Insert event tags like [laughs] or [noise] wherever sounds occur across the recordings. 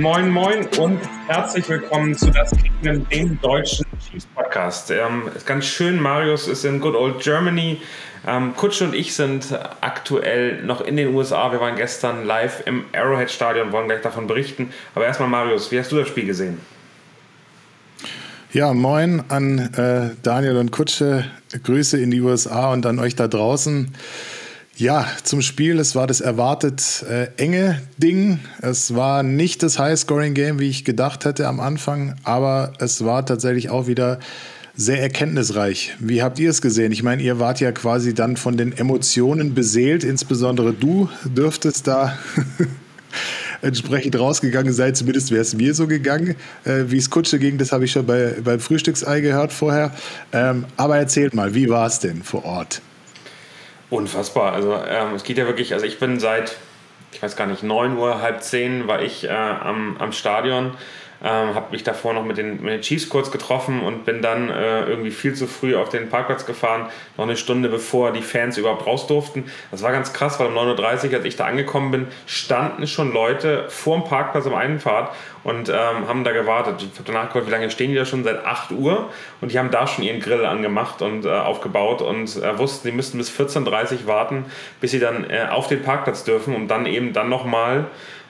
Moin, moin und herzlich willkommen zu das Kingdom, dem deutschen Chiefs Podcast. Ähm, ganz schön, Marius ist in Good Old Germany. Ähm, Kutsche und ich sind aktuell noch in den USA. Wir waren gestern live im Arrowhead Stadion und wollen gleich davon berichten. Aber erstmal, Marius, wie hast du das Spiel gesehen? Ja, moin an äh, Daniel und Kutsche. Grüße in die USA und an euch da draußen. Ja, zum Spiel. Es war das erwartet äh, enge Ding. Es war nicht das High-Scoring-Game, wie ich gedacht hätte am Anfang, aber es war tatsächlich auch wieder sehr erkenntnisreich. Wie habt ihr es gesehen? Ich meine, ihr wart ja quasi dann von den Emotionen beseelt, insbesondere du dürftest da [laughs] entsprechend rausgegangen sein. Zumindest wäre es mir so gegangen. Äh, wie es Kutsche ging, das habe ich schon bei, beim Frühstücksei gehört vorher. Ähm, aber erzählt mal, wie war es denn vor Ort? Unfassbar. Also ähm, es geht ja wirklich, also ich bin seit, ich weiß gar nicht, 9 Uhr, halb 10 war ich äh, am, am Stadion. Ähm, habe mich davor noch mit den, mit den Chiefs kurz getroffen und bin dann äh, irgendwie viel zu früh auf den Parkplatz gefahren, noch eine Stunde bevor die Fans überhaupt raus durften. Das war ganz krass, weil um 9.30 Uhr, als ich da angekommen bin, standen schon Leute vor dem Parkplatz am Einfahrt und ähm, haben da gewartet. Ich habe danach gehört, wie lange stehen die da schon? Seit 8 Uhr und die haben da schon ihren Grill angemacht und äh, aufgebaut und äh, wussten, sie müssten bis 14.30 Uhr warten, bis sie dann äh, auf den Parkplatz dürfen, um dann eben dann nochmal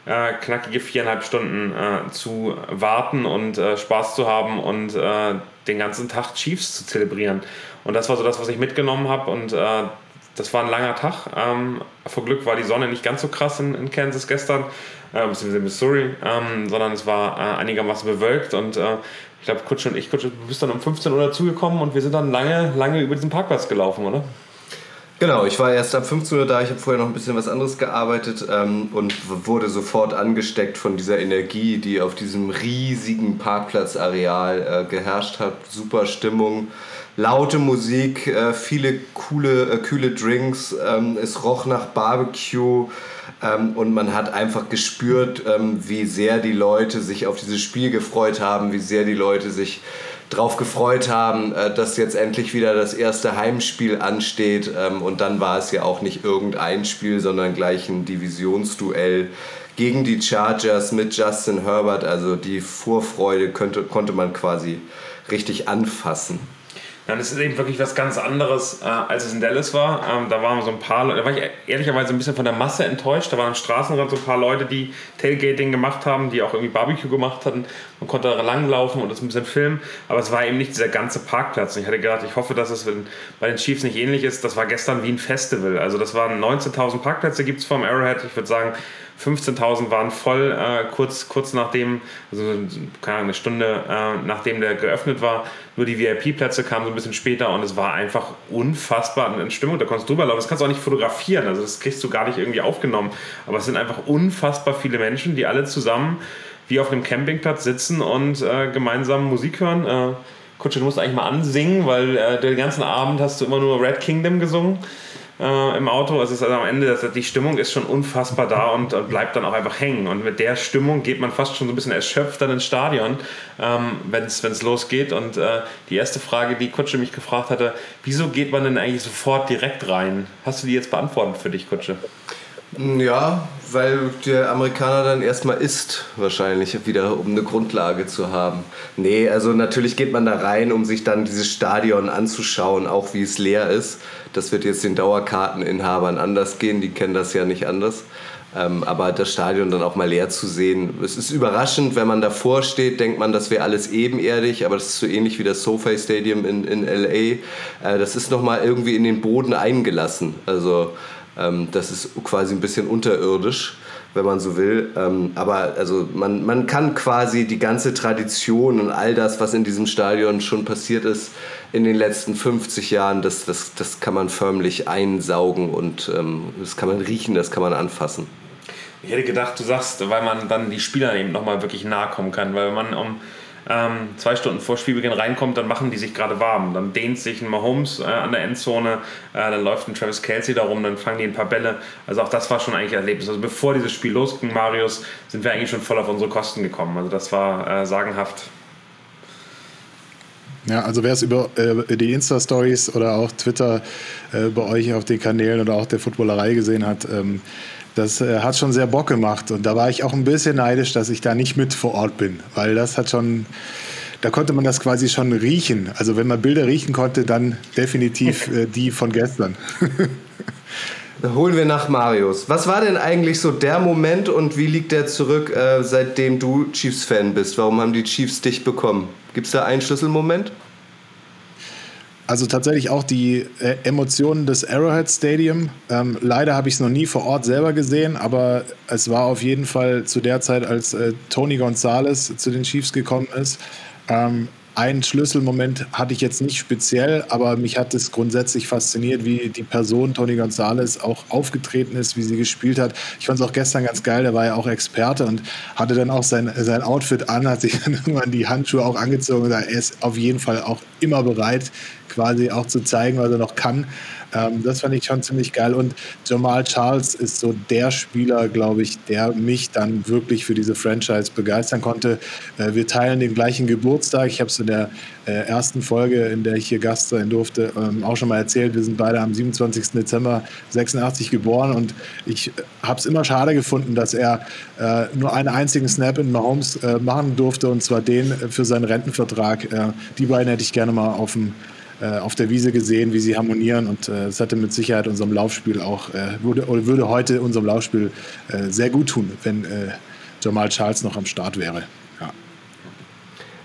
äh, knackige viereinhalb Stunden äh, zu warten und äh, Spaß zu haben und äh, den ganzen Tag Chiefs zu zelebrieren. Und das war so das, was ich mitgenommen habe und äh, das war ein langer Tag. Ähm, vor Glück war die Sonne nicht ganz so krass in, in Kansas gestern, äh, beziehungsweise Missouri, ähm, sondern es war äh, einigermaßen bewölkt und ich glaube, Kutsche und ich, Kutsche, du bist dann um 15 Uhr dazugekommen und wir sind dann lange, lange über diesen Parkplatz gelaufen, oder? Genau, ich war erst ab 15 Uhr da, ich habe vorher noch ein bisschen was anderes gearbeitet ähm, und wurde sofort angesteckt von dieser Energie, die auf diesem riesigen Parkplatzareal äh, geherrscht hat. Super Stimmung, laute Musik, äh, viele coole, äh, kühle Drinks, ähm, es roch nach Barbecue ähm, und man hat einfach gespürt, ähm, wie sehr die Leute sich auf dieses Spiel gefreut haben, wie sehr die Leute sich drauf gefreut haben, äh, dass jetzt endlich wieder das erste Heimspiel ansteht. Ähm, und dann war es ja auch nicht irgendein Spiel, sondern gleich ein Divisionsduell gegen die Chargers mit Justin Herbert. Also die Vorfreude könnte, konnte man quasi richtig anfassen. Dann ist es eben wirklich was ganz anderes, äh, als es in Dallas war. Ähm, da waren so ein paar Leute, da war ich ehrlicherweise ein bisschen von der Masse enttäuscht. Da waren am Straßenrand so ein paar Leute, die Tailgating gemacht haben, die auch irgendwie Barbecue gemacht hatten. Man konnte da langlaufen und das ein bisschen filmen, aber es war eben nicht dieser ganze Parkplatz. Und ich hatte gedacht, ich hoffe, dass es bei den Chiefs nicht ähnlich ist. Das war gestern wie ein Festival. Also das waren 19.000 Parkplätze gibt es vom Arrowhead. Ich würde sagen, 15.000 waren voll, äh, kurz, kurz nachdem, also keine Ahnung, eine Stunde äh, nachdem der geöffnet war. Nur die VIP-Plätze kamen so ein bisschen später und es war einfach unfassbar in Stimmung. Da konntest du drüber laufen. Das kannst du auch nicht fotografieren, also das kriegst du gar nicht irgendwie aufgenommen. Aber es sind einfach unfassbar viele Menschen, die alle zusammen wie auf einem Campingplatz sitzen und äh, gemeinsam Musik hören. Äh, Kutsche, du musst eigentlich mal ansingen, weil äh, den ganzen Abend hast du immer nur Red Kingdom gesungen äh, im Auto. Es ist also am Ende, das, die Stimmung ist schon unfassbar da und, und, bleibt dann auch einfach hängen. Und mit der Stimmung geht man fast schon so ein bisschen erschöpft dann ins Stadion, ähm, wenn es losgeht. Und äh, die erste Frage, die Kutsche mich gefragt hatte, wieso geht man denn eigentlich sofort direkt rein? Hast du die jetzt beantwortet für dich, Kutsche? Ja, weil der Amerikaner dann erstmal isst, wahrscheinlich wieder, um eine Grundlage zu haben. Nee, also natürlich geht man da rein, um sich dann dieses Stadion anzuschauen, auch wie es leer ist. Das wird jetzt den Dauerkarteninhabern anders gehen, die kennen das ja nicht anders. Ähm, aber das Stadion dann auch mal leer zu sehen, es ist überraschend, wenn man davor steht, denkt man, das wäre alles ebenerdig, aber das ist so ähnlich wie das SoFi Stadium in, in LA. Äh, das ist nochmal irgendwie in den Boden eingelassen. Also das ist quasi ein bisschen unterirdisch, wenn man so will. Ähm, aber also man, man kann quasi die ganze Tradition und all das, was in diesem Stadion schon passiert ist in den letzten 50 Jahren, das, das, das kann man förmlich einsaugen und ähm, das kann man riechen, das kann man anfassen. Ich hätte gedacht, du sagst, weil man dann die Spieler eben nochmal wirklich nahe kommen kann, weil man um ähm, zwei Stunden vor Spielbeginn reinkommt, dann machen die sich gerade warm. Dann dehnt sich ein Mahomes äh, an der Endzone, äh, dann läuft ein Travis Kelsey darum, dann fangen die ein paar Bälle. Also auch das war schon eigentlich ein Erlebnis. Also bevor dieses Spiel losging, Marius, sind wir eigentlich schon voll auf unsere Kosten gekommen. Also das war äh, sagenhaft. Ja, also wer es über äh, die Insta-Stories oder auch Twitter äh, bei euch auf den Kanälen oder auch der Footballerei gesehen hat, ähm, das äh, hat schon sehr Bock gemacht. Und da war ich auch ein bisschen neidisch, dass ich da nicht mit vor Ort bin, weil das hat schon, da konnte man das quasi schon riechen. Also wenn man Bilder riechen konnte, dann definitiv äh, die von gestern. [laughs] Holen wir nach Marius. Was war denn eigentlich so der Moment und wie liegt der zurück, äh, seitdem du Chiefs-Fan bist? Warum haben die Chiefs dich bekommen? Gibt es da einen Schlüsselmoment? Also tatsächlich auch die äh, Emotionen des Arrowhead Stadium. Ähm, leider habe ich es noch nie vor Ort selber gesehen, aber es war auf jeden Fall zu der Zeit, als äh, Tony Gonzalez zu den Chiefs gekommen ist. Ähm, ein Schlüsselmoment hatte ich jetzt nicht speziell, aber mich hat es grundsätzlich fasziniert, wie die Person Tony Gonzalez auch aufgetreten ist, wie sie gespielt hat. Ich fand es auch gestern ganz geil, der war ja auch Experte und hatte dann auch sein, sein Outfit an, hat sich [laughs] dann irgendwann die Handschuhe auch angezogen und er ist auf jeden Fall auch immer bereit, quasi auch zu zeigen, was er noch kann. Ähm, das fand ich schon ziemlich geil. Und Jamal Charles ist so der Spieler, glaube ich, der mich dann wirklich für diese Franchise begeistern konnte. Äh, wir teilen den gleichen Geburtstag. Ich habe es in der äh, ersten Folge, in der ich hier Gast sein durfte, ähm, auch schon mal erzählt. Wir sind beide am 27. Dezember 86 geboren und ich äh, habe es immer schade gefunden, dass er äh, nur einen einzigen Snap in Mahomes äh, machen durfte und zwar den für seinen Rentenvertrag. Äh, die beiden hätte ich gerne mal auf dem äh, auf der Wiese gesehen, wie sie harmonieren und es äh, hatte mit Sicherheit unserem Laufspiel auch, äh, würde, oder würde heute unserem Laufspiel sehr gut tun, wenn Jamal Charles noch am Start wäre. Ja.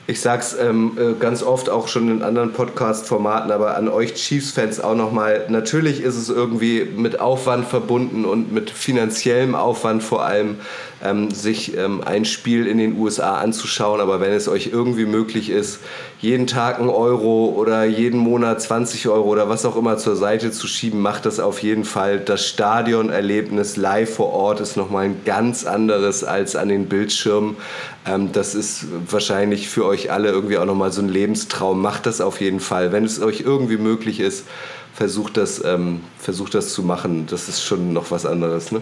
Ich sag's ähm, ganz oft auch schon in anderen Podcast-Formaten, aber an euch Chiefs-Fans auch nochmal. Natürlich ist es irgendwie mit Aufwand verbunden und mit finanziellem Aufwand vor allem ähm, sich ähm, ein Spiel in den USA anzuschauen. Aber wenn es euch irgendwie möglich ist, jeden Tag einen Euro oder jeden Monat 20 Euro oder was auch immer zur Seite zu schieben, macht das auf jeden Fall. Das Stadionerlebnis live vor Ort ist nochmal ein ganz anderes als an den Bildschirmen. Ähm, das ist wahrscheinlich für euch alle irgendwie auch nochmal so ein Lebenstraum. Macht das auf jeden Fall. Wenn es euch irgendwie möglich ist, versucht das, ähm, versucht das zu machen. Das ist schon noch was anderes. Ne?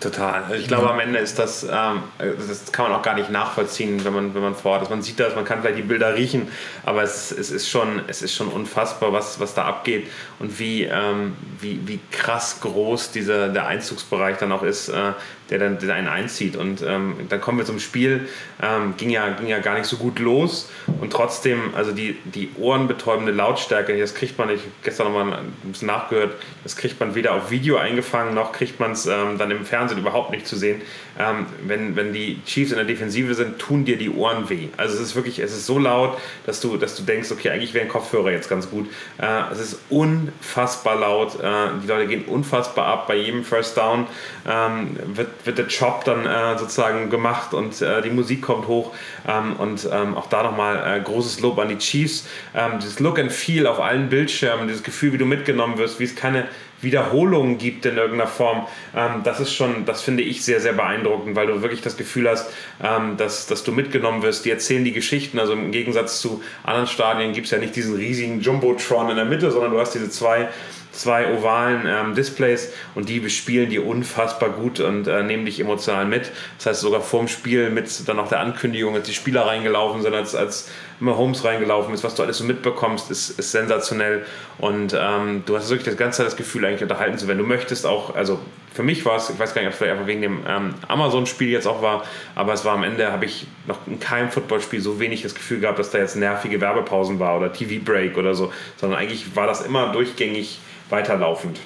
Total. Ich glaube, am Ende ist das, ähm, das kann man auch gar nicht nachvollziehen, wenn man, wenn man vor Ort ist. Man sieht das, man kann vielleicht die Bilder riechen, aber es, es, ist, schon, es ist schon unfassbar, was, was da abgeht und wie, ähm, wie, wie krass groß dieser, der Einzugsbereich dann auch ist, äh, der dann der einen einzieht. Und ähm, dann kommen wir zum Spiel, ähm, ging, ja, ging ja gar nicht so gut los und trotzdem, also die, die ohrenbetäubende Lautstärke, das kriegt man, ich habe gestern nochmal ein bisschen nachgehört, das kriegt man weder auf Video eingefangen, noch kriegt man es ähm, dann im Fernsehen überhaupt nicht zu sehen. Ähm, wenn, wenn die Chiefs in der Defensive sind, tun dir die Ohren weh. Also es ist wirklich, es ist so laut, dass du, dass du denkst, okay, eigentlich wäre ein Kopfhörer jetzt ganz gut. Äh, es ist unfassbar laut, äh, die Leute gehen unfassbar ab, bei jedem First Down ähm, wird wird der Job dann äh, sozusagen gemacht und äh, die Musik kommt hoch. Ähm, und ähm, auch da nochmal äh, großes Lob an die Chiefs. Ähm, dieses Look and Feel auf allen Bildschirmen, dieses Gefühl, wie du mitgenommen wirst, wie es keine Wiederholungen gibt in irgendeiner Form, ähm, das ist schon, das finde ich sehr, sehr beeindruckend, weil du wirklich das Gefühl hast, ähm, dass, dass du mitgenommen wirst. Die erzählen die Geschichten, also im Gegensatz zu anderen Stadien gibt es ja nicht diesen riesigen Jumbotron in der Mitte, sondern du hast diese zwei zwei ovalen ähm, Displays und die bespielen die unfassbar gut und äh, nehmen dich emotional mit. Das heißt, sogar vorm Spiel mit dann auch der Ankündigung, als die Spieler reingelaufen sind, als, als Mahomes reingelaufen ist, was du alles so mitbekommst, ist, ist sensationell und ähm, du hast wirklich das ganze Zeit das Gefühl, eigentlich unterhalten zu werden. Du möchtest auch, also für mich war es, ich weiß gar nicht, ob es vielleicht einfach wegen dem ähm, Amazon-Spiel jetzt auch war, aber es war am Ende, habe ich noch in keinem Footballspiel so wenig das Gefühl gehabt, dass da jetzt nervige Werbepausen war oder TV-Break oder so, sondern eigentlich war das immer durchgängig weiterlaufend.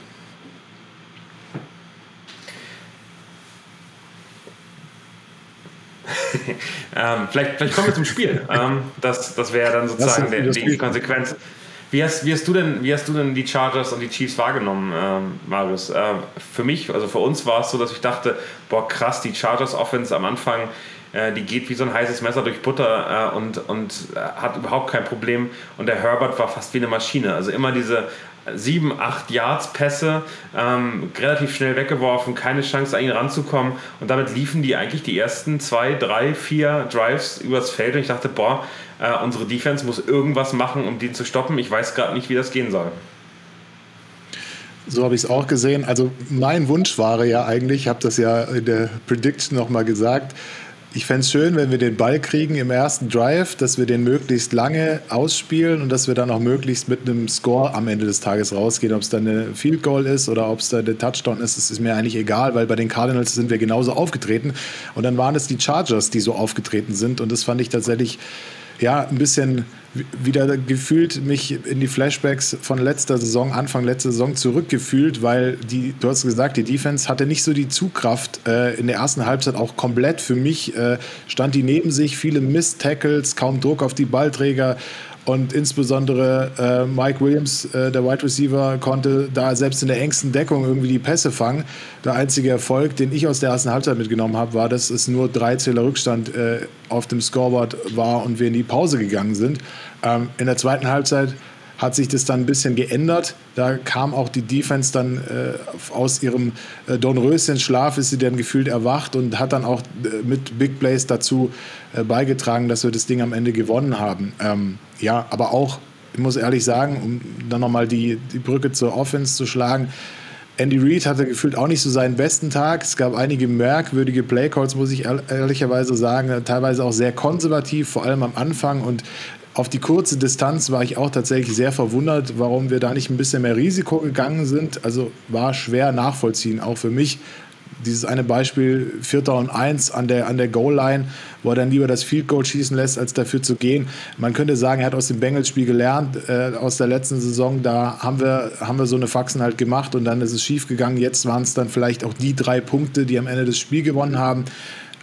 [laughs] ähm, vielleicht, vielleicht kommen wir zum Spiel. [laughs] Ähm, das das wäre dann sozusagen die Konsequenz. Wie hast, wie, hast du denn, wie hast du denn die Chargers und die Chiefs wahrgenommen, ähm, Marius? Äh, für mich, also für uns war es so, dass ich dachte, boah krass, die Chargers Offense am Anfang, äh, die geht wie so ein heißes Messer durch Butter äh, und, und äh, hat überhaupt kein Problem. Und der Herbert war fast wie eine Maschine. Also immer diese sieben, acht Yards Pässe, ähm, relativ schnell weggeworfen, keine Chance an ihn ranzukommen und damit liefen die eigentlich die ersten zwei, drei, vier Drives übers Feld und ich dachte, boah, äh, unsere Defense muss irgendwas machen, um den zu stoppen. Ich weiß gerade nicht, wie das gehen soll. So habe ich es auch gesehen. Also mein Wunsch war ja eigentlich, ich habe das ja in der Prediction nochmal gesagt, ich fände es schön, wenn wir den Ball kriegen im ersten Drive, dass wir den möglichst lange ausspielen und dass wir dann auch möglichst mit einem Score am Ende des Tages rausgehen. Ob es dann eine Field Goal ist oder ob es da der Touchdown ist, das ist mir eigentlich egal, weil bei den Cardinals sind wir genauso aufgetreten. Und dann waren es die Chargers, die so aufgetreten sind. Und das fand ich tatsächlich ja, ein bisschen wieder gefühlt mich in die Flashbacks von letzter Saison, Anfang letzter Saison zurückgefühlt, weil die, du hast gesagt, die Defense hatte nicht so die Zugkraft äh, in der ersten Halbzeit auch komplett. Für mich äh, stand die neben sich, viele Miss-Tackles, kaum Druck auf die Ballträger. Und insbesondere äh, Mike Williams, äh, der Wide Receiver, konnte da selbst in der engsten Deckung irgendwie die Pässe fangen. Der einzige Erfolg, den ich aus der ersten Halbzeit mitgenommen habe, war, dass es nur drei Zähler Rückstand äh, auf dem Scoreboard war und wir in die Pause gegangen sind. Ähm, in der zweiten Halbzeit hat sich das dann ein bisschen geändert. Da kam auch die Defense dann äh, aus ihrem äh, Dornröschen-Schlaf, ist sie dann gefühlt erwacht und hat dann auch äh, mit Big Plays dazu äh, beigetragen, dass wir das Ding am Ende gewonnen haben. Ähm, ja, aber auch, ich muss ehrlich sagen, um dann nochmal die, die Brücke zur Offense zu schlagen, Andy Reid hatte gefühlt auch nicht so seinen besten Tag. Es gab einige merkwürdige Playcalls, muss ich ehrlicherweise sagen, teilweise auch sehr konservativ, vor allem am Anfang. Und auf die kurze Distanz war ich auch tatsächlich sehr verwundert, warum wir da nicht ein bisschen mehr Risiko gegangen sind. Also war schwer nachvollziehen, auch für mich. Dieses eine Beispiel, Vierter und Eins an der, an der Goal-Line, wo er dann lieber das Field Goal schießen lässt, als dafür zu gehen. Man könnte sagen, er hat aus dem Bengals-Spiel gelernt, äh, aus der letzten Saison. Da haben wir, haben wir so eine Faxen halt gemacht und dann ist es schief gegangen. Jetzt waren es dann vielleicht auch die drei Punkte, die am Ende das Spiel gewonnen haben.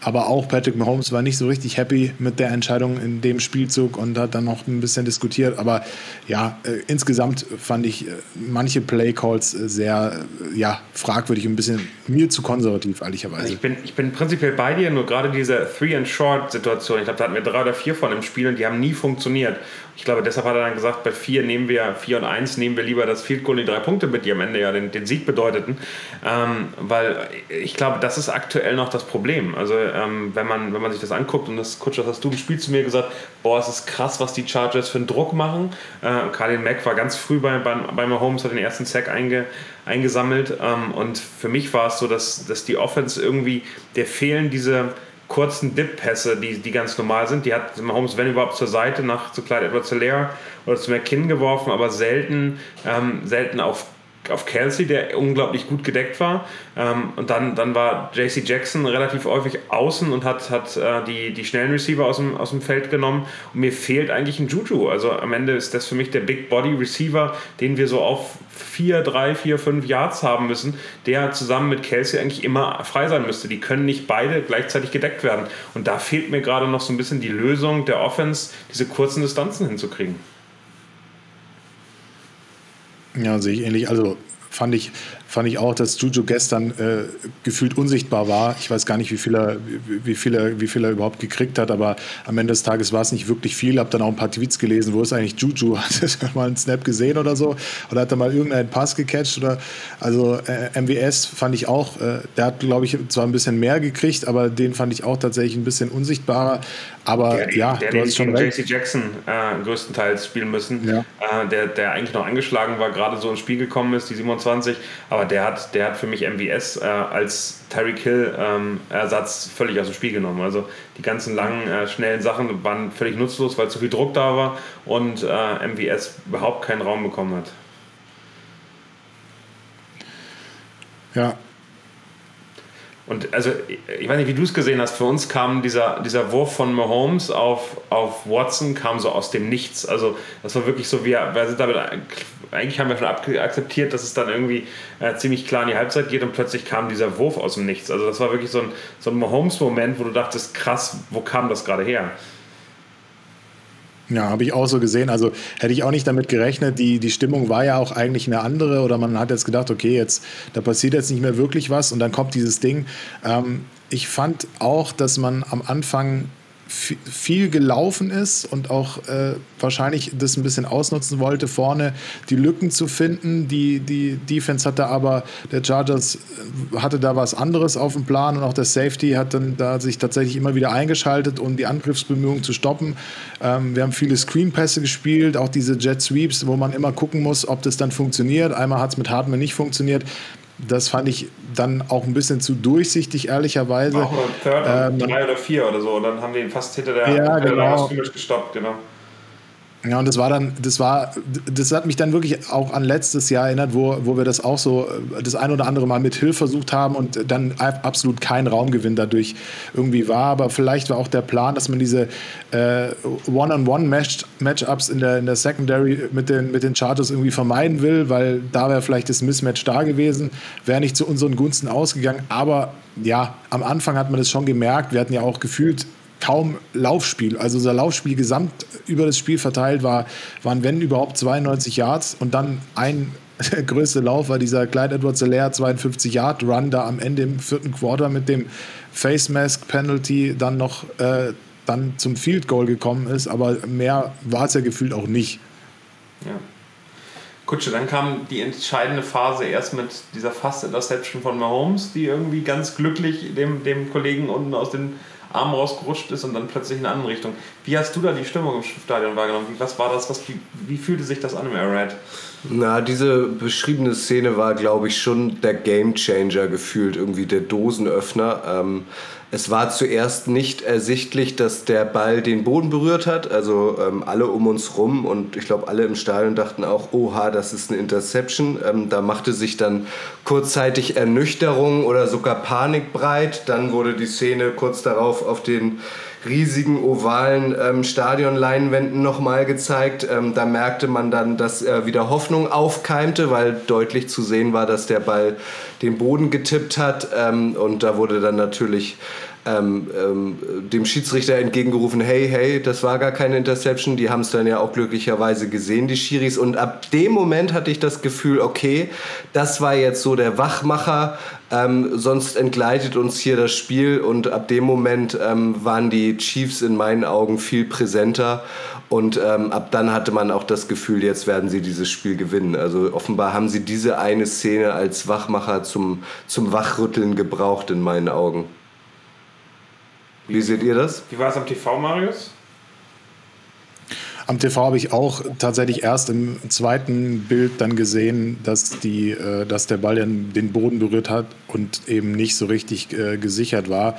Aber auch Patrick Mahomes war nicht so richtig happy mit der Entscheidung in dem Spielzug und hat dann noch ein bisschen diskutiert. Aber ja, äh, insgesamt fand ich äh, manche Playcalls äh, sehr äh, ja, fragwürdig und ein bisschen mir zu konservativ, ehrlicherweise. Ich bin, ich bin prinzipiell bei dir, nur gerade diese Three-and-Short-Situation, ich glaube, da hatten wir drei oder vier von im Spiel und die haben nie funktioniert. Ich glaube, deshalb hat er dann gesagt, bei vier nehmen wir, vier und eins nehmen wir lieber das Field Goal die drei Punkte mit, die am Ende ja den, den Sieg bedeuteten. Ähm, weil ich glaube, das ist aktuell noch das Problem. Also ähm, wenn, man, wenn man sich das anguckt, und das Kutscher, hast du im Spiel zu mir gesagt, boah, es ist krass, was die Chargers für einen Druck machen. Äh, Carlin Mack war ganz früh bei, bei, bei Mahomes, hat den ersten Sack einge, eingesammelt. Ähm, und für mich war es so, dass, dass die Offense irgendwie, der fehlen diese kurzen Dip-Pässe, die, die ganz normal sind. Die hat Mahomes, wenn überhaupt, zur Seite nach zu Clyde Edwards Hilaire oder zu McKinn geworfen, aber selten, ähm, selten auf auf Kelsey, der unglaublich gut gedeckt war. Ähm, und dann, dann war JC Jackson relativ häufig außen und hat, hat äh, die, die schnellen Receiver aus dem, aus dem Feld genommen. Und mir fehlt eigentlich ein Juju. Also am Ende ist das für mich der Big Body Receiver, den wir so auf 4, 3, 4, 5 Yards haben müssen, der zusammen mit Kelsey eigentlich immer frei sein müsste. Die können nicht beide gleichzeitig gedeckt werden. Und da fehlt mir gerade noch so ein bisschen die Lösung der Offense, diese kurzen Distanzen hinzukriegen. Ja, sehe ich ähnlich. Also fand ich, fand ich auch, dass Juju gestern äh, gefühlt unsichtbar war. Ich weiß gar nicht, wie viel, er, wie, viel er, wie viel er überhaupt gekriegt hat, aber am Ende des Tages war es nicht wirklich viel. Habe dann auch ein paar Tweets gelesen, wo ist eigentlich Juju? [laughs] Hat er mal einen Snap gesehen oder so? Oder hat er mal irgendeinen Pass gecatcht? Oder, also äh, MWS fand ich auch, äh, der hat, glaube ich, zwar ein bisschen mehr gekriegt, aber den fand ich auch tatsächlich ein bisschen unsichtbarer. Aber der, ja, der, du hast schon recht. JC Jackson äh, größtenteils spielen müssen, ja. Äh, der, der eigentlich noch angeschlagen war, gerade so ins Spiel gekommen ist, die 27. Aber der hat, der hat für mich MVS äh, als Tyreek Hill ähm, Ersatz völlig aus dem Spiel genommen. Also die ganzen langen, äh, schnellen Sachen waren völlig nutzlos, weil zu viel Druck da war und äh, MVS überhaupt keinen Raum bekommen hat. Ja, und also, ich weiß nicht, wie du es gesehen hast, für uns kam dieser, dieser Wurf von Mahomes auf, auf Watson kam so aus dem Nichts. Also, das war wirklich so, wir, wir sind damit, eigentlich haben wir schon akzeptiert, dass es dann irgendwie äh, ziemlich klar in die Halbzeit geht und plötzlich kam dieser Wurf aus dem Nichts. Also, das war wirklich so ein, so ein Mahomes-Moment, wo du dachtest, krass, wo kam das gerade her? Ja, habe ich auch so gesehen. Also hätte ich auch nicht damit gerechnet. Die, die Stimmung war ja auch eigentlich eine andere oder man hat jetzt gedacht, okay, jetzt da passiert jetzt nicht mehr wirklich was und dann kommt dieses Ding. Ähm, ich fand auch, dass man am Anfang viel gelaufen ist und auch äh, wahrscheinlich das ein bisschen ausnutzen wollte, vorne die Lücken zu finden. Die, die Defense hatte aber, der Chargers äh, hatte da was anderes auf dem Plan und auch der Safety hat dann da sich tatsächlich immer wieder eingeschaltet, um die Angriffsbemühungen zu stoppen. Ähm, wir haben viele Screenpässe gespielt, auch diese Jet Sweeps, wo man immer gucken muss, ob das dann funktioniert. Einmal hat es mit Hartmann nicht funktioniert das fand ich dann auch ein bisschen zu durchsichtig, ehrlicherweise. Auch nur Third ähm, drei oder vier oder so. Und dann haben die ihn fast hinter der, ja, genau. gestoppt, genau. Ja, und das war dann, das war, das hat mich dann wirklich auch an letztes Jahr erinnert, wo, wo wir das auch so das ein oder andere Mal mit Hill versucht haben und dann absolut kein Raumgewinn dadurch irgendwie war. Aber vielleicht war auch der Plan, dass man diese äh, One-on-One-Matchups in der, in der Secondary mit den, mit den Chargers irgendwie vermeiden will, weil da wäre vielleicht das Mismatch da gewesen, wäre nicht zu unseren Gunsten ausgegangen. Aber ja, am Anfang hat man das schon gemerkt. Wir hatten ja auch gefühlt kaum Laufspiel. Also unser Laufspiel gesamt über das Spiel verteilt war, waren wenn überhaupt 92 Yards und dann ein [laughs] der größte Lauf war dieser Clyde Edwards Alaire 52 Yard Run da am Ende im vierten Quarter mit dem Face Mask Penalty dann noch äh, dann zum Field Goal gekommen ist, aber mehr war es ja gefühlt auch nicht. Ja. Kutsche, dann kam die entscheidende Phase erst mit dieser Fast Interception von Mahomes, die irgendwie ganz glücklich dem, dem Kollegen unten aus den Arm rausgerutscht ist und dann plötzlich in eine andere Richtung. Wie hast du da die Stimmung im Stadion wahrgenommen? Was war das? Was, wie, wie fühlte sich das an im Arrowhead? Na, diese beschriebene Szene war, glaube ich, schon der Gamechanger gefühlt, irgendwie der Dosenöffner. Ähm, es war zuerst nicht ersichtlich, dass der Ball den Boden berührt hat. Also ähm, alle um uns rum und ich glaube alle im Stadion dachten auch, oha, das ist eine Interception. Ähm, da machte sich dann kurzzeitig Ernüchterung oder sogar Panik breit. Dann wurde die Szene kurz darauf auf den riesigen ovalen ähm, Stadionleinwänden nochmal gezeigt. Ähm, da merkte man dann, dass äh, wieder Hoffnung aufkeimte, weil deutlich zu sehen war, dass der Ball den Boden getippt hat. Ähm, und da wurde dann natürlich ähm, ähm, dem Schiedsrichter entgegengerufen, hey, hey, das war gar keine Interception. Die haben es dann ja auch glücklicherweise gesehen, die Schiris. Und ab dem Moment hatte ich das Gefühl, okay, das war jetzt so der Wachmacher. Ähm, sonst entgleitet uns hier das Spiel und ab dem Moment ähm, waren die Chiefs in meinen Augen viel präsenter und ähm, ab dann hatte man auch das Gefühl, jetzt werden sie dieses Spiel gewinnen. Also offenbar haben sie diese eine Szene als Wachmacher zum, zum Wachrütteln gebraucht in meinen Augen. Wie seht ihr das? Wie war es am TV, Marius? Am TV habe ich auch tatsächlich erst im zweiten Bild dann gesehen, dass, die, äh, dass der Ball den Boden berührt hat und eben nicht so richtig äh, gesichert war.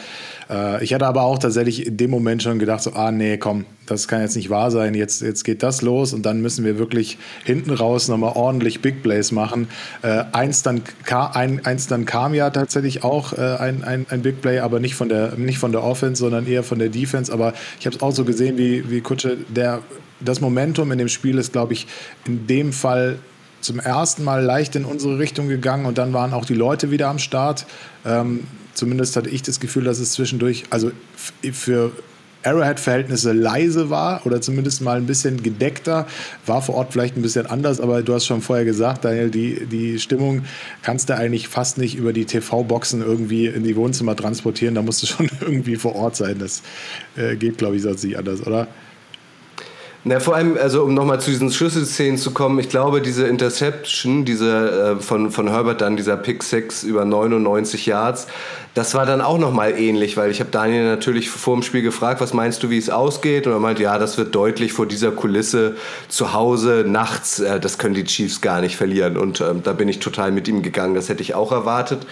Äh, ich hatte aber auch tatsächlich in dem Moment schon gedacht, so, ah nee, komm, das kann jetzt nicht wahr sein, jetzt, jetzt geht das los und dann müssen wir wirklich hinten raus nochmal ordentlich Big Plays machen. Äh, eins, dann, ein, eins dann kam ja tatsächlich auch äh, ein, ein, ein Big Play, aber nicht von, der, nicht von der Offense, sondern eher von der Defense. Aber ich habe es auch so gesehen, wie, wie Kutsche, der, das Momentum in dem Spiel ist, glaube ich, in dem Fall zum ersten Mal leicht in unsere Richtung gegangen und dann waren auch die Leute wieder am Start. Ähm, zumindest hatte ich das Gefühl, dass es zwischendurch, also für Arrowhead-Verhältnisse leise war oder zumindest mal ein bisschen gedeckter. War vor Ort vielleicht ein bisschen anders, aber du hast schon vorher gesagt, Daniel, die, die Stimmung kannst du eigentlich fast nicht über die TV-Boxen irgendwie in die Wohnzimmer transportieren. Da musst du schon [laughs] irgendwie vor Ort sein. Das äh, geht, glaube ich, sonst nicht anders, oder? Na, vor allem, also um nochmal zu diesen Schlüsselszenen zu kommen, ich glaube, diese Interception, diese äh, von, von Herbert dann, dieser Pick 6 über 99 Yards, das war dann auch nochmal ähnlich, weil ich habe Daniel natürlich vor dem Spiel gefragt, was meinst du, wie es ausgeht? Und er meinte, ja, das wird deutlich vor dieser Kulisse zu Hause nachts, äh, das können die Chiefs gar nicht verlieren. Und ähm, da bin ich total mit ihm gegangen, das hätte ich auch erwartet.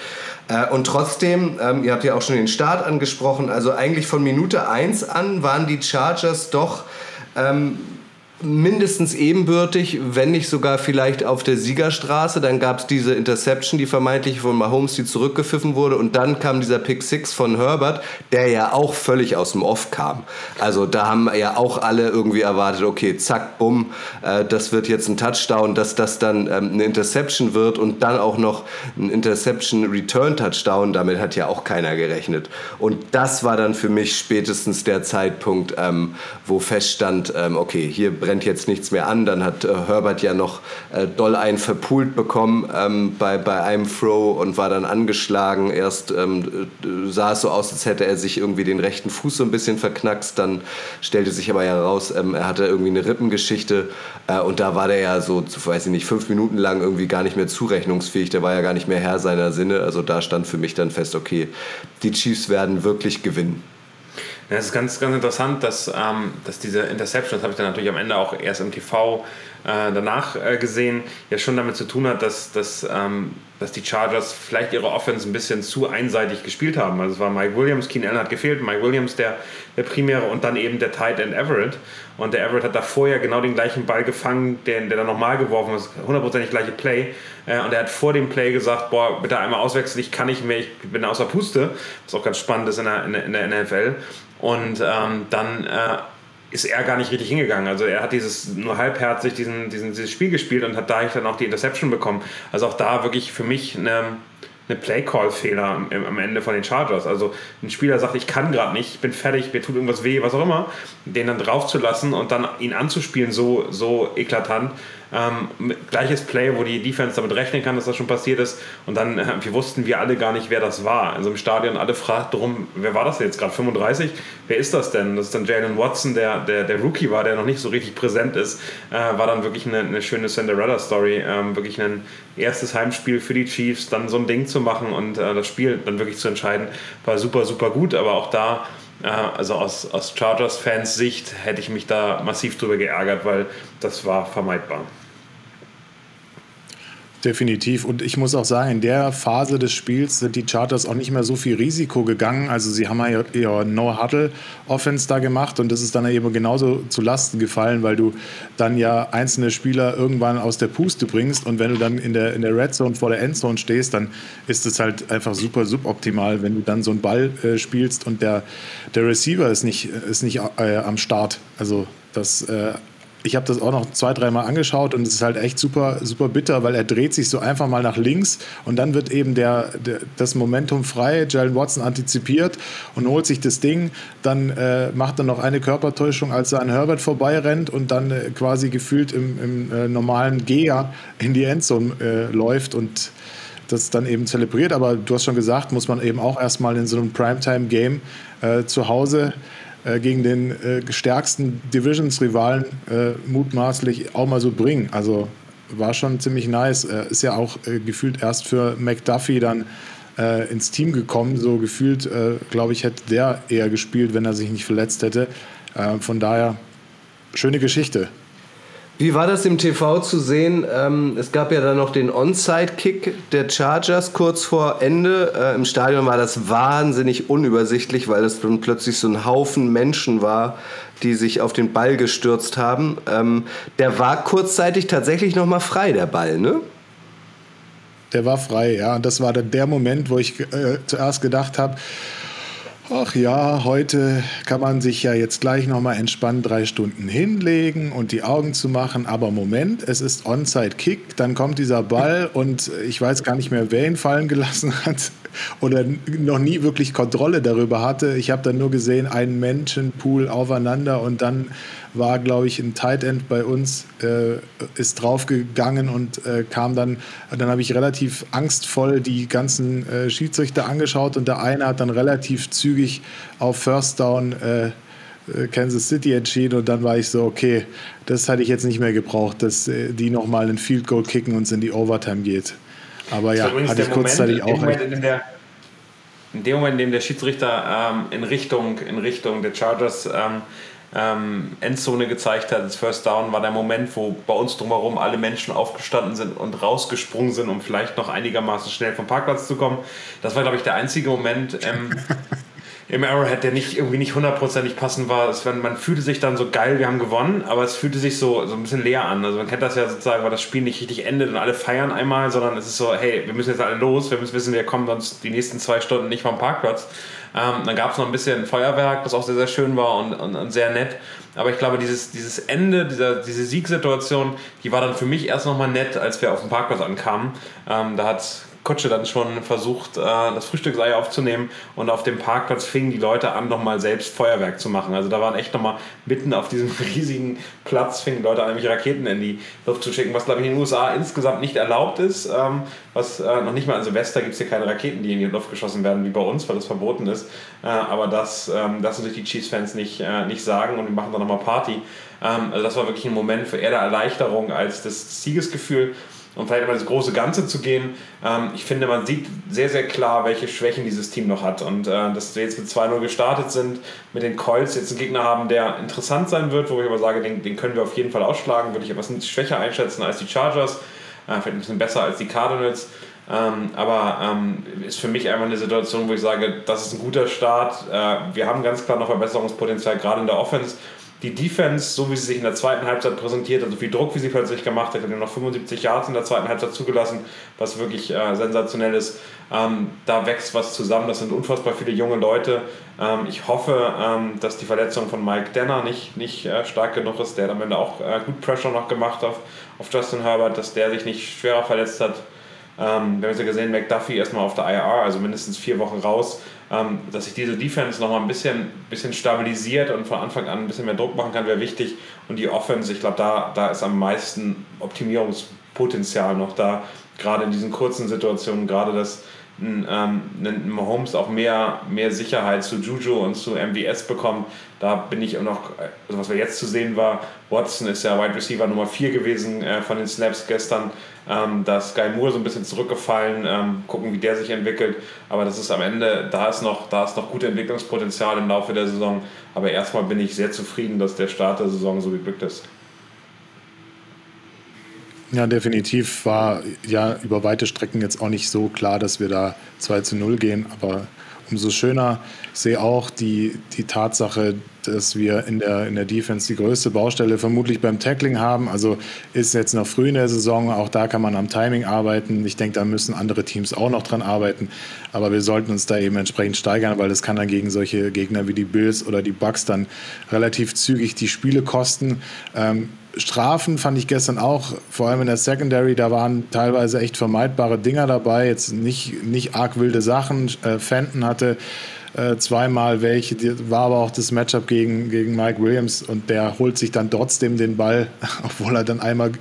Äh, und trotzdem, ähm, ihr habt ja auch schon den Start angesprochen, also eigentlich von Minute 1 an waren die Chargers doch ähm, mindestens ebenbürtig, wenn nicht sogar vielleicht auf der Siegerstraße. Dann gab es diese Interception, die vermeintlich von Mahomes, die zurückgepfiffen wurde. Und dann kam dieser Pick Six von Herbert, der ja auch völlig aus dem Off kam. Also da haben ja auch alle irgendwie erwartet, okay, zack, bumm, äh, das wird jetzt ein Touchdown, dass das dann ähm, eine Interception wird und dann auch noch ein Interception Return Touchdown. Damit hat ja auch keiner gerechnet. Und das war dann für mich spätestens der Zeitpunkt, ähm, wo feststand, ähm, okay, hier brennt jetzt nichts mehr an. Dann hat äh, Herbert ja noch äh, doll einen verpult bekommen ähm, bei, bei einem Throw und war dann angeschlagen. Erst ähm, äh, sah es so aus, als hätte er sich irgendwie den rechten Fuß so ein bisschen verknackst. Dann stellte sich aber heraus, ähm, er hatte irgendwie eine Rippengeschichte. Äh, und da war der ja so, weiß ich nicht, fünf Minuten lang irgendwie gar nicht mehr zurechnungsfähig. Der war ja gar nicht mehr Herr seiner Sinne. Also da stand für mich dann fest, okay, die Chiefs werden wirklich gewinnen. Ja, es ist ganz, ganz interessant, dass, ähm, dass diese Interception, das habe ich dann natürlich am Ende auch erst im TV äh, danach äh, gesehen, ja schon damit zu tun hat, dass, dass ähm, dass die Chargers vielleicht ihre Offense ein bisschen zu einseitig gespielt haben. Also es war Mike Williams, Keen Allen hat gefehlt, Mike Williams der, der primäre und dann eben der Tight End Everett. Und der Everett hat da vorher genau den gleichen Ball gefangen, den, der dann nochmal geworfen ist, hundertprozentig gleiche Play. Äh, und er hat vor dem Play gesagt, boah, bitte einmal auswechseln, ich kann nicht mehr, ich bin außer Puste. Was auch ganz spannend ist in der, in der, in der NFL. Und ähm, dann äh, ist er gar nicht richtig hingegangen. Also er hat dieses nur halbherzig diesen, diesen, dieses Spiel gespielt und hat da dann auch die Interception bekommen. Also auch da wirklich für mich eine, eine Play-Call-Fehler am, am, Ende von den Chargers. Also ein Spieler sagt, ich kann gerade nicht, ich bin fertig, mir tut irgendwas weh, was auch immer, den dann draufzulassen und dann ihn anzuspielen so, so eklatant, ähm, gleiches Play, wo die Defense damit rechnen kann, dass das schon passiert ist. Und dann, äh, wir wussten wir alle gar nicht, wer das war. Also im Stadion alle fragten darum, wer war das jetzt gerade? 35? Wer ist das denn? Das ist dann Jalen Watson, der, der, der Rookie war, der noch nicht so richtig präsent ist. Äh, war dann wirklich eine, eine schöne Cinderella-Story. Ähm, wirklich ein erstes Heimspiel für die Chiefs, dann so ein Ding zu machen und äh, das Spiel dann wirklich zu entscheiden, war super, super gut. Aber auch da also aus, aus Chargers-Fans Sicht hätte ich mich da massiv drüber geärgert, weil das war vermeidbar. Definitiv. Und ich muss auch sagen, in der Phase des Spiels sind die Chargers auch nicht mehr so viel Risiko gegangen. Also sie haben ja ihr No-Huddle-Offense da gemacht und das ist dann eben genauso zu Lasten gefallen, weil du dann ja einzelne Spieler irgendwann aus der Puste bringst und wenn du dann in der, in der Red Zone vor der Endzone stehst, dann ist es halt einfach super suboptimal, wenn du dann so einen Ball äh, spielst und der, der Receiver ist nicht, ist nicht äh, am Start. Also das äh, ich habe das auch noch zwei, dreimal angeschaut und es ist halt echt super, super bitter, weil er dreht sich so einfach mal nach links und dann wird eben der, der das Momentum frei. Jalen Watson antizipiert und holt sich das Ding. Dann äh, macht er noch eine Körpertäuschung, als er an Herbert vorbeirennt und dann äh, quasi gefühlt im, im äh, normalen Geher in die Endzone äh, läuft und das dann eben zelebriert. Aber du hast schon gesagt, muss man eben auch erstmal in so einem Primetime-Game äh, zu Hause äh, gegen den äh, stärksten Divisions-Rivalen äh, mutmaßlich auch mal so bringen. Also war schon ziemlich nice. ist ja auch äh, gefühlt erst für McDuffie dann äh, ins Team gekommen. So gefühlt, äh, glaube ich, hätte der eher gespielt, wenn er sich nicht verletzt hätte. von daher, schöne Geschichte. Wie war das im TV zu sehen? Ähm, es gab ja dann noch den Onside-Kick der Chargers kurz vor Ende. Äh, Im Stadion war das wahnsinnig unübersichtlich, weil es dann plötzlich so ein Haufen Menschen war, die sich auf den Ball gestürzt haben. Ähm, der war kurzzeitig tatsächlich noch mal frei, der Ball, ne? Der war frei, ja. Und das war dann der Moment, wo ich äh, zuerst gedacht habe, Ach ja, heute kann man sich ja jetzt gleich nochmal entspannt drei Stunden hinlegen und die Augen zu machen. Aber Moment, es ist Onside-Kick, dann kommt dieser Ball und ich weiß gar nicht mehr, wer ihn fallen gelassen hat oder noch nie wirklich Kontrolle darüber hatte. Ich habe dann nur gesehen, einen Menschenpool aufeinander und dann war, glaube ich, ein Tight End bei uns, äh, ist draufgegangen und äh, kam dann, dann habe ich relativ angstvoll die ganzen äh, Schiedsrichter angeschaut und der eine hat dann relativ zügig auf First Down äh, äh, Kansas City entschieden und dann war ich so, okay, das hatte ich jetzt nicht mehr gebraucht, dass äh, die nochmal einen Field Goal kicken und es in die Overtime geht. Aber ja, hatte ich kurzzeitig auch. Moment, in, der, in dem Moment, in dem der Schiedsrichter ähm, in, Richtung, in Richtung der Chargers ähm, ähm, Endzone gezeigt hat, das First Down, war der Moment, wo bei uns drumherum alle Menschen aufgestanden sind und rausgesprungen sind, um vielleicht noch einigermaßen schnell vom Parkplatz zu kommen. Das war, glaube ich, der einzige Moment ähm, [laughs] im Arrowhead, der nicht irgendwie nicht hundertprozentig passend war. Es, man fühlte sich dann so geil, wir haben gewonnen, aber es fühlte sich so, so ein bisschen leer an. Also man kennt das ja sozusagen, weil das Spiel nicht richtig endet und alle feiern einmal, sondern es ist so, hey, wir müssen jetzt alle los, wir müssen wissen, wir kommen sonst die nächsten zwei Stunden nicht vom Parkplatz. Ähm, dann gab es noch ein bisschen Feuerwerk, was auch sehr, sehr schön war und, und, und sehr nett. Aber ich glaube, dieses, dieses Ende, dieser, diese Siegsituation, die war dann für mich erst nochmal nett, als wir auf dem Parkplatz ankamen. Ähm, da hat Kutsche dann schon versucht, äh, das Frühstücksei aufzunehmen und auf dem Parkplatz fingen die Leute an, nochmal selbst Feuerwerk zu machen. Also da waren echt nochmal mitten auf diesem [laughs] riesigen Platz, fingen Leute an, nämlich Raketen in die Luft zu schicken, was glaube ich in den USA insgesamt nicht erlaubt ist. Ähm, was äh, noch nicht mal an Silvester gibt es hier keine Raketen, die in die Luft geschossen werden wie bei uns, weil das verboten ist. Äh, aber das ähm, lassen sich die Chiefs-Fans nicht, nicht sagen und die machen dann nochmal Party. Ähm, also das war wirklich ein Moment für eher der Erleichterung als das Siegesgefühl und vielleicht mal das große Ganze zu gehen. Ähm, ich finde, man sieht sehr, sehr klar, welche Schwächen dieses Team noch hat. Und äh, dass wir jetzt mit 2-0 gestartet sind, mit den Colts jetzt einen Gegner haben, der interessant sein wird, wo ich aber sage, den, den können wir auf jeden Fall ausschlagen, würde ich etwas schwächer einschätzen als die Chargers, äh, vielleicht ein bisschen besser als die Cardinals. Ähm, aber ähm, ist für mich einfach eine Situation, wo ich sage, das ist ein guter Start. Äh, wir haben ganz klar noch Verbesserungspotenzial, gerade in der Offense. Die Defense, so wie sie sich in der zweiten Halbzeit präsentiert, also viel Druck, wie sie plötzlich gemacht hat, hat noch 75 Yards in der zweiten Halbzeit zugelassen, was wirklich äh, sensationell ist. Ähm, da wächst was zusammen, das sind unfassbar viele junge Leute. Ähm, ich hoffe, ähm, dass die Verletzung von Mike Denner nicht, nicht äh, stark genug ist, der hat am Ende auch äh, gut Pressure noch gemacht auf, auf Justin Herbert, dass der sich nicht schwerer verletzt hat. Ähm, wir haben ja gesehen, McDuffie erstmal auf der IR, also mindestens vier Wochen raus, ähm, dass sich diese Defense nochmal ein bisschen, bisschen stabilisiert und von Anfang an ein bisschen mehr Druck machen kann, wäre wichtig. Und die Offense, ich glaube, da, da ist am meisten Optimierungspotenzial noch da, gerade in diesen kurzen Situationen, gerade das ähm, Mahomes auch mehr, mehr Sicherheit zu Juju und zu MVS bekommt. Da bin ich auch noch, also was wir jetzt zu sehen war, Watson ist ja Wide Receiver Nummer 4 gewesen äh, von den Snaps gestern. Ähm, da ist Sky Moore so ein bisschen zurückgefallen, ähm, gucken, wie der sich entwickelt. Aber das ist am Ende, da ist noch, da ist noch gutes Entwicklungspotenzial im Laufe der Saison. Aber erstmal bin ich sehr zufrieden, dass der Start der Saison so geglückt ist. Ja, definitiv war ja über weite Strecken jetzt auch nicht so klar, dass wir da 2 zu 0 gehen, aber umso schöner. Ich sehe auch die, die Tatsache, dass wir in der, in der Defense die größte Baustelle vermutlich beim Tackling haben. Also ist jetzt noch früh in der Saison, auch da kann man am Timing arbeiten. Ich denke, da müssen andere Teams auch noch dran arbeiten. Aber wir sollten uns da eben entsprechend steigern, weil das kann dann gegen solche Gegner wie die Bills oder die Bucks dann relativ zügig die Spiele kosten. Ähm, Strafen fand ich gestern auch, vor allem in der Secondary, da waren teilweise echt vermeidbare Dinger dabei, jetzt nicht, nicht arg wilde Sachen. Äh, Fenton hatte äh, zweimal welche, war aber auch das Matchup gegen, gegen Mike Williams und der holt sich dann trotzdem den Ball, [laughs] obwohl er dann einmal,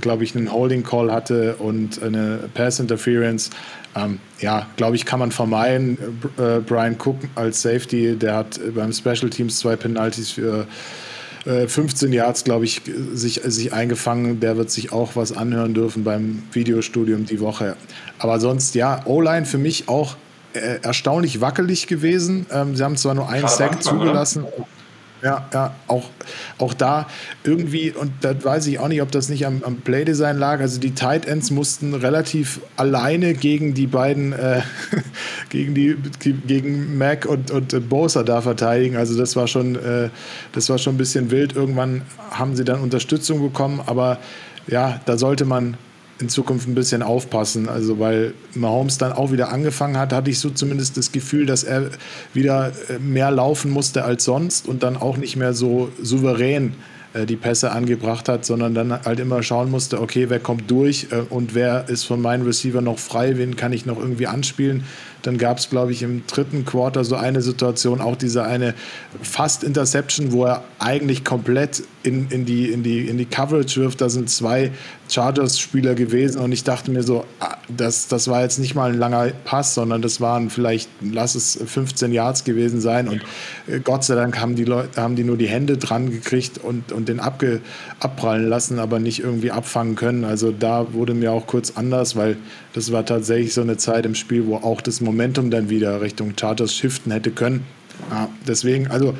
glaube ich, einen Holding Call hatte und eine Pass Interference. Ähm, ja, glaube ich, kann man vermeiden. Äh, Brian Cook als Safety, der hat beim Special Teams zwei Penalties für 15 äh, Yards, glaube ich, sich, sich eingefangen. Der wird sich auch was anhören dürfen beim Videostudium die Woche. Aber sonst, ja, O-Line für mich auch äh, erstaunlich wackelig gewesen. Ähm, sie haben zwar nur einen Sack zugelassen. Oder? Ja, ja, auch, auch da irgendwie, und da weiß ich auch nicht, ob das nicht am, am Playdesign lag. Also die Tight Ends mussten relativ alleine gegen die beiden, äh, [laughs] gegen die, gegen Mac und, und Bosa da verteidigen. Also das war schon, äh, das war schon ein bisschen wild. Irgendwann haben sie dann Unterstützung bekommen, aber ja, da sollte man in Zukunft ein bisschen aufpassen. Also weil Mahomes dann auch wieder angefangen hat, hatte ich so zumindest das Gefühl, dass er wieder äh, mehr laufen musste als sonst und dann auch nicht mehr so souverän äh, die Pässe angebracht hat, sondern dann halt immer schauen musste, okay, wer kommt durch äh, und wer ist von meinen Receiver noch frei, wen kann ich noch irgendwie anspielen. Dann gab es, glaube ich, im dritten Quarter so eine Situation, auch diese eine fast Interception, wo er eigentlich komplett in, in, die, in, die, in die Coverage wirft. Da sind zwei Chargers-Spieler gewesen und ich dachte mir so, ah, das, das war jetzt nicht mal ein langer Pass, sondern das waren vielleicht, lass es 15 Yards gewesen sein und äh, Gott sei Dank haben die Leute, haben die nur die Hände dran gekriegt und, und den abge, abprallen lassen, aber nicht irgendwie abfangen können. Also da wurde mir auch kurz anders, weil das war tatsächlich so eine Zeit im Spiel, wo auch das Momentum dann wieder Richtung Chargers shiften hätte können. Ja, deswegen, also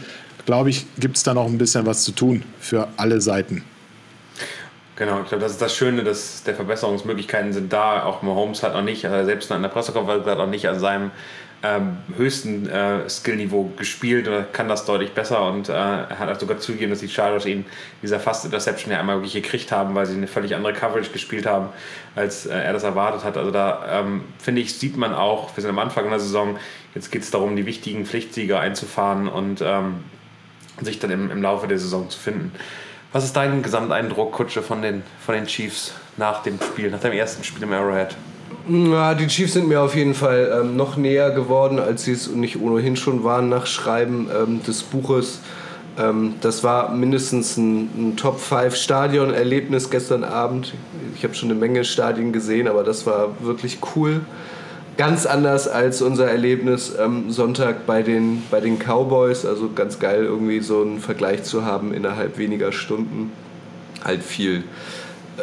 glaube ich, gibt es da noch ein bisschen was zu tun für alle Seiten. Genau, ich glaube, das ist das Schöne, dass der Verbesserungsmöglichkeiten sind da. Auch Mahomes hat noch nicht, also selbst in der Pressekonferenz hat noch nicht an seinem ähm, höchsten äh, Skillniveau gespielt oder kann das deutlich besser und äh, hat auch sogar zugegeben, dass die Chargers ihn dieser Fast Interception ja einmal wirklich gekriegt haben, weil sie eine völlig andere Coverage gespielt haben, als äh, er das erwartet hat. Also da ähm, finde ich, sieht man auch, wir sind am Anfang der Saison, jetzt geht es darum, die wichtigen Pflichtsieger einzufahren und ähm, sich dann im, im Laufe der Saison zu finden. Was ist dein Gesamteindruck, Kutsche, von den, von den Chiefs nach dem Spiel, nach dem ersten Spiel im Arrowhead? Ja, die Chiefs sind mir auf jeden Fall ähm, noch näher geworden, als sie es nicht ohnehin schon waren nach Schreiben ähm, des Buches. Ähm, das war mindestens ein, ein Top-5-Stadion-Erlebnis gestern Abend. Ich habe schon eine Menge Stadien gesehen, aber das war wirklich cool. Ganz anders als unser Erlebnis ähm, Sonntag bei den, bei den Cowboys. Also ganz geil, irgendwie so einen Vergleich zu haben innerhalb weniger Stunden. Halt viel,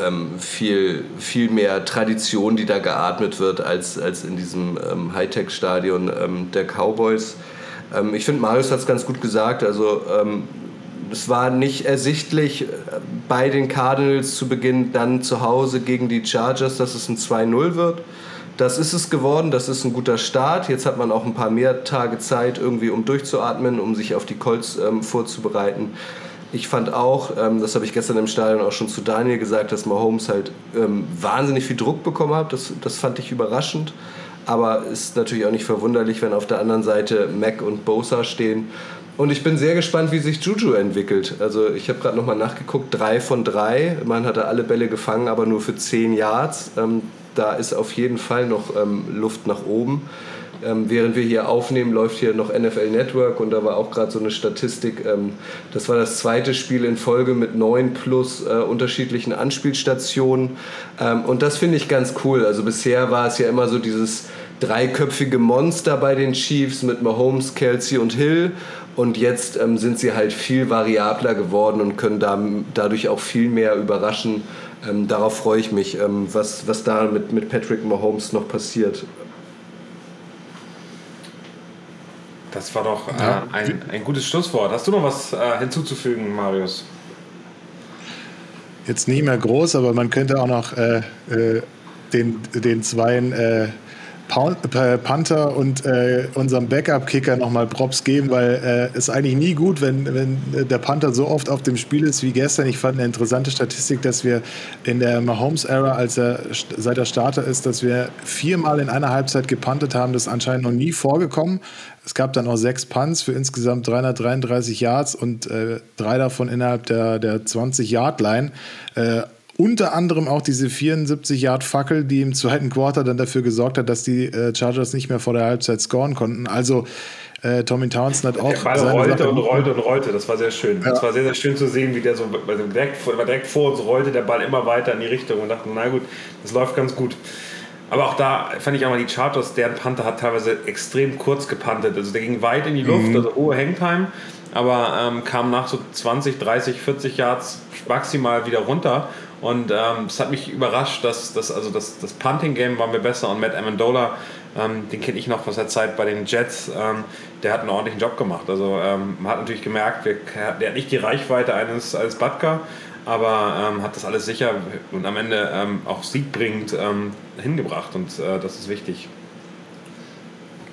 ähm, viel, viel mehr Tradition, die da geatmet wird, als, als in diesem ähm, Hightech-Stadion ähm, der Cowboys. Ähm, ich finde, Marius hat es ganz gut gesagt. Also, ähm, es war nicht ersichtlich äh, bei den Cardinals zu Beginn, dann zu Hause gegen die Chargers, dass es ein 2-0 wird das ist es geworden, das ist ein guter Start. Jetzt hat man auch ein paar mehr Tage Zeit, irgendwie um durchzuatmen, um sich auf die Colts ähm, vorzubereiten. Ich fand auch, ähm, das habe ich gestern im Stadion auch schon zu Daniel gesagt, dass Mahomes halt ähm, wahnsinnig viel Druck bekommen hat. Das, das fand ich überraschend. Aber ist natürlich auch nicht verwunderlich, wenn auf der anderen Seite Mac und Bosa stehen. Und ich bin sehr gespannt, wie sich Juju entwickelt. Also ich habe gerade nochmal nachgeguckt, drei von drei. Man hatte alle Bälle gefangen, aber nur für zehn Yards. Ähm, da ist auf jeden Fall noch ähm, Luft nach oben. Ähm, während wir hier aufnehmen, läuft hier noch NFL Network und da war auch gerade so eine Statistik. Ähm, das war das zweite Spiel in Folge mit neun plus äh, unterschiedlichen Anspielstationen. Ähm, und das finde ich ganz cool. Also bisher war es ja immer so dieses dreiköpfige Monster bei den Chiefs mit Mahomes, Kelsey und Hill. Und jetzt ähm, sind sie halt viel variabler geworden und können da, dadurch auch viel mehr überraschen. Ähm, darauf freue ich mich, ähm, was, was da mit, mit Patrick Mahomes noch passiert. Das war doch äh, ein, ein gutes Schlusswort. Hast du noch was äh, hinzuzufügen, Marius? Jetzt nicht mehr groß, aber man könnte auch noch äh, äh den, den Zweien äh, Panther und äh, unserem Backup-Kicker nochmal Props geben, weil es äh, eigentlich nie gut, wenn, wenn der Panther so oft auf dem Spiel ist wie gestern. Ich fand eine interessante Statistik, dass wir in der Mahomes-Ära, als er seit er Starter ist, dass wir viermal in einer Halbzeit gepantet haben. Das ist anscheinend noch nie vorgekommen. Es gab dann auch sechs Punts für insgesamt 333 Yards und äh, drei davon innerhalb der, der 20-Yard-Line. Äh, unter anderem auch diese 74-Yard-Fackel, die im zweiten Quarter dann dafür gesorgt hat, dass die äh, Chargers nicht mehr vor der Halbzeit scoren konnten. Also äh, Tommy Townsend hat auch. Der Ball rollte Sache und rollte und rollte. Das war sehr schön. Ja. Das war sehr, sehr schön zu sehen, wie der so also direkt, vor, direkt vor uns rollte, der Ball immer weiter in die Richtung und dachte, na gut, das läuft ganz gut. Aber auch da fand ich auch mal die Chargers, deren Panther hat teilweise extrem kurz gepantet. Also der ging weit in die Luft, mhm. also hohe Hangtime, aber ähm, kam nach so 20, 30, 40 Yards maximal wieder runter und ähm, es hat mich überrascht, dass, dass also das, das Punting-Game war mir besser und Matt Amendola, ähm, den kenne ich noch aus der Zeit bei den Jets, ähm, der hat einen ordentlichen Job gemacht. Also ähm, man hat natürlich gemerkt, wir, der hat nicht die Reichweite eines, eines Butker, aber ähm, hat das alles sicher und am Ende ähm, auch siegbringend hingebracht und äh, das ist wichtig.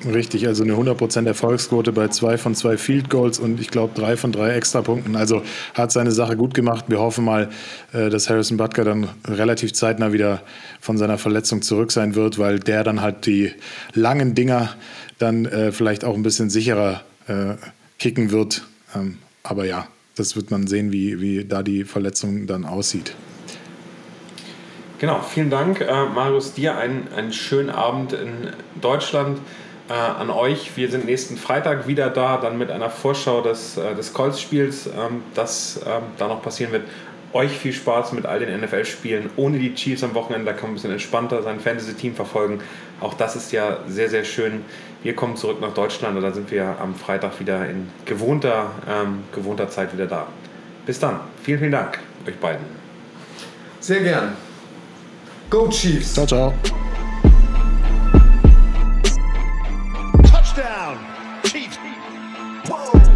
Richtig, also eine 100% Erfolgsquote bei zwei von zwei Field Goals und ich glaube drei von drei Extrapunkten. Also hat seine Sache gut gemacht. Wir hoffen mal, äh, dass Harrison Butker dann relativ zeitnah wieder von seiner Verletzung zurück sein wird, weil der dann halt die langen Dinger dann äh, vielleicht auch ein bisschen sicherer äh, kicken wird. Ähm, aber ja, das wird man sehen, wie, wie da die Verletzung dann aussieht. Genau, vielen Dank, Marius. Dir einen, einen schönen Abend in Deutschland äh, an euch. Wir sind nächsten Freitag wieder da, dann mit einer Vorschau des, äh, des Colts-Spiels, ähm, das ähm, da noch passieren wird. Euch viel Spaß mit all den NFL-Spielen ohne die Chiefs am Wochenende. Da kann man ein bisschen entspannter sein Fantasy-Team verfolgen. Auch das ist ja sehr, sehr schön. Wir kommen zurück nach Deutschland und da sind wir am Freitag wieder in gewohnter, ähm, gewohnter Zeit wieder da. Bis dann. Vielen, vielen Dank euch beiden. Sehr gern. Go Chiefs. Ciao, ciao. Whoa.